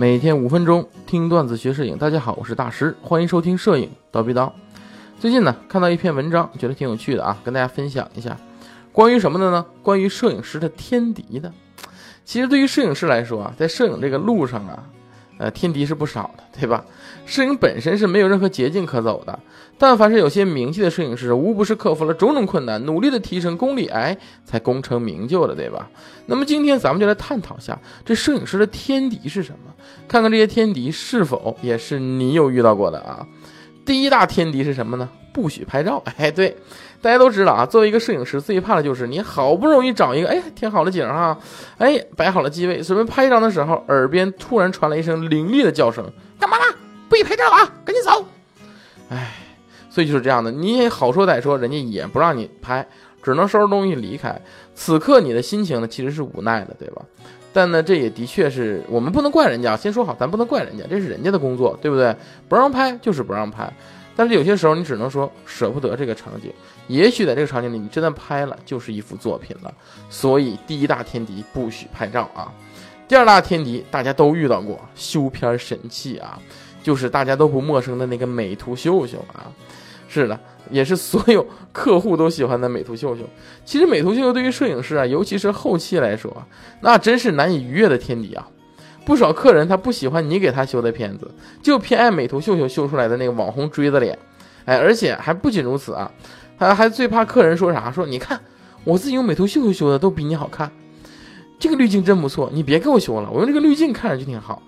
每天五分钟听段子学摄影。大家好，我是大师，欢迎收听摄影叨逼叨。最近呢，看到一篇文章，觉得挺有趣的啊，跟大家分享一下。关于什么的呢？关于摄影师的天敌的。其实对于摄影师来说啊，在摄影这个路上啊。呃，天敌是不少的，对吧？摄影本身是没有任何捷径可走的，但凡是有些名气的摄影师，无不是克服了种种困难，努力的提升功力，哎，才功成名就的，对吧？那么今天咱们就来探讨下，这摄影师的天敌是什么？看看这些天敌是否也是你有遇到过的啊？第一大天敌是什么呢？不许拍照。哎，对。大家都知道啊，作为一个摄影师，最怕的就是你好不容易找一个哎挺好的景哈，哎摆好了机位，准备拍照的时候，耳边突然传来一声凌厉的叫声：“干嘛呢？不许拍照啊！赶紧走！”哎，所以就是这样的，你也好说歹说，人家也不让你拍，只能收拾东西离开。此刻你的心情呢，其实是无奈的，对吧？但呢，这也的确是我们不能怪人家。先说好，咱不能怪人家，这是人家的工作，对不对？不让拍就是不让拍。但是有些时候，你只能说舍不得这个场景。也许在这个场景里，你真的拍了，就是一幅作品了。所以第一大天敌不许拍照啊。第二大天敌大家都遇到过，修片神器啊，就是大家都不陌生的那个美图秀秀啊。是的，也是所有客户都喜欢的美图秀秀。其实美图秀秀对于摄影师啊，尤其是后期来说，那真是难以逾越的天敌啊。不少客人他不喜欢你给他修的片子，就偏爱美图秀秀修出来的那个网红锥子脸，哎，而且还不仅如此啊，他还最怕客人说啥？说你看我自己用美图秀秀修的都比你好看，这个滤镜真不错，你别给我修了，我用这个滤镜看着就挺好。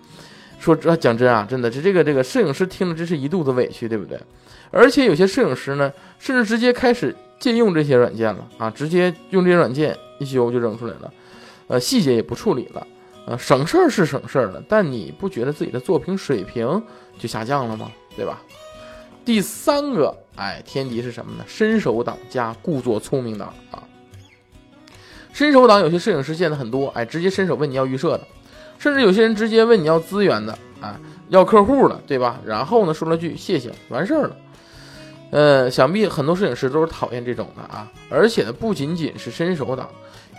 说这讲真啊，真的是这个这个摄影师听了真是一肚子委屈，对不对？而且有些摄影师呢，甚至直接开始借用这些软件了啊，直接用这些软件一修就扔出来了，呃，细节也不处理了。呃，省事儿是省事儿了，但你不觉得自己的作品水平就下降了吗？对吧？第三个，哎，天敌是什么呢？伸手党加故作聪明党啊！伸手党有些摄影师见的很多，哎，直接伸手问你要预设的，甚至有些人直接问你要资源的，啊，要客户的，对吧？然后呢，说了句谢谢，完事儿了。呃，想必很多摄影师都是讨厌这种的啊，而且呢，不仅仅是伸手党。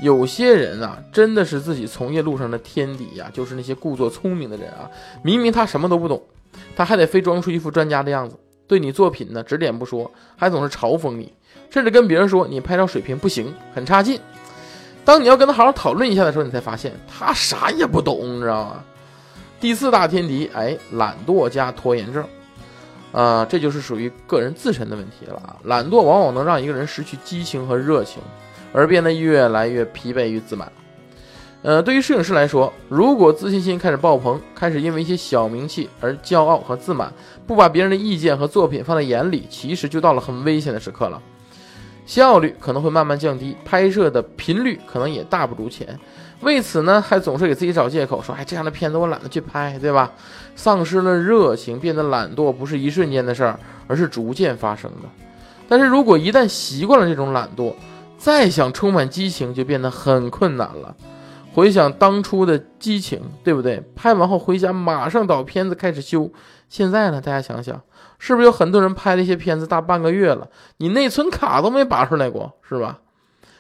有些人啊，真的是自己从业路上的天敌呀，就是那些故作聪明的人啊。明明他什么都不懂，他还得非装出一副专家的样子，对你作品呢指点不说，还总是嘲讽你，甚至跟别人说你拍照水平不行，很差劲。当你要跟他好好讨论一下的时候，你才发现他啥也不懂，你知道吗？第四大天敌，哎，懒惰加拖延症，啊，这就是属于个人自身的问题了啊。懒惰往往能让一个人失去激情和热情。而变得越来越疲惫与自满。呃，对于摄影师来说，如果自信心开始爆棚，开始因为一些小名气而骄傲和自满，不把别人的意见和作品放在眼里，其实就到了很危险的时刻了。效率可能会慢慢降低，拍摄的频率可能也大不如前。为此呢，还总是给自己找借口，说：“哎，这样的片子我懒得去拍，对吧？”丧失了热情，变得懒惰，不是一瞬间的事儿，而是逐渐发生的。但是如果一旦习惯了这种懒惰，再想充满激情就变得很困难了。回想当初的激情，对不对？拍完后回家马上导片子开始修。现在呢？大家想想，是不是有很多人拍了一些片子大半个月了，你内存卡都没拔出来过，是吧？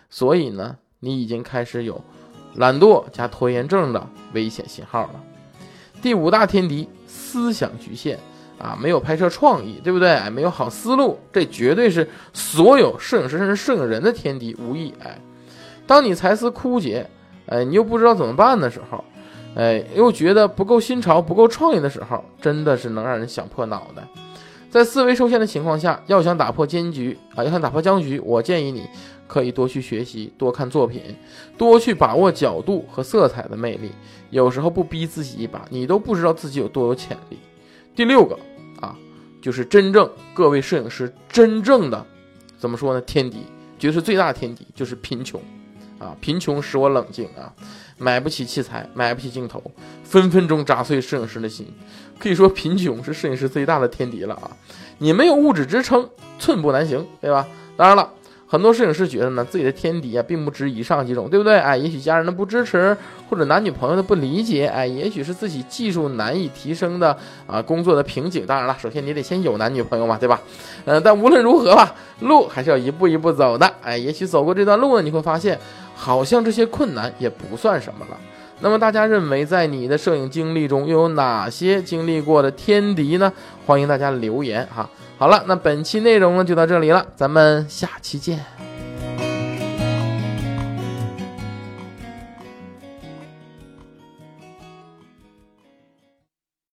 所以呢，你已经开始有懒惰加拖延症的危险信号了。第五大天敌：思想局限。啊，没有拍摄创意，对不对？哎，没有好思路，这绝对是所有摄影师甚至摄影人的天敌无疑。哎，当你才思枯竭，哎，你又不知道怎么办的时候，哎，又觉得不够新潮、不够创意的时候，真的是能让人想破脑袋。在思维受限的情况下，要想打破僵局啊，要想打破僵局，我建议你可以多去学习，多看作品，多去把握角度和色彩的魅力。有时候不逼自己一把，你都不知道自己有多有潜力。第六个啊，就是真正各位摄影师真正的怎么说呢？天敌，绝对是最大的天敌，就是贫穷啊！贫穷使我冷静啊，买不起器材，买不起镜头，分分钟砸碎摄影师的心。可以说，贫穷是摄影师最大的天敌了啊！你没有物质支撑，寸步难行，对吧？当然了。很多摄影师觉得呢，自己的天敌啊，并不止以上几种，对不对？哎，也许家人的不支持，或者男女朋友的不理解，哎，也许是自己技术难以提升的啊，工作的瓶颈。当然了，首先你得先有男女朋友嘛，对吧？嗯，但无论如何吧，路还是要一步一步走的。哎，也许走过这段路呢，你会发现，好像这些困难也不算什么了。那么大家认为，在你的摄影经历中，又有哪些经历过的天敌呢？欢迎大家留言哈。好了，那本期内容呢就到这里了，咱们下期见。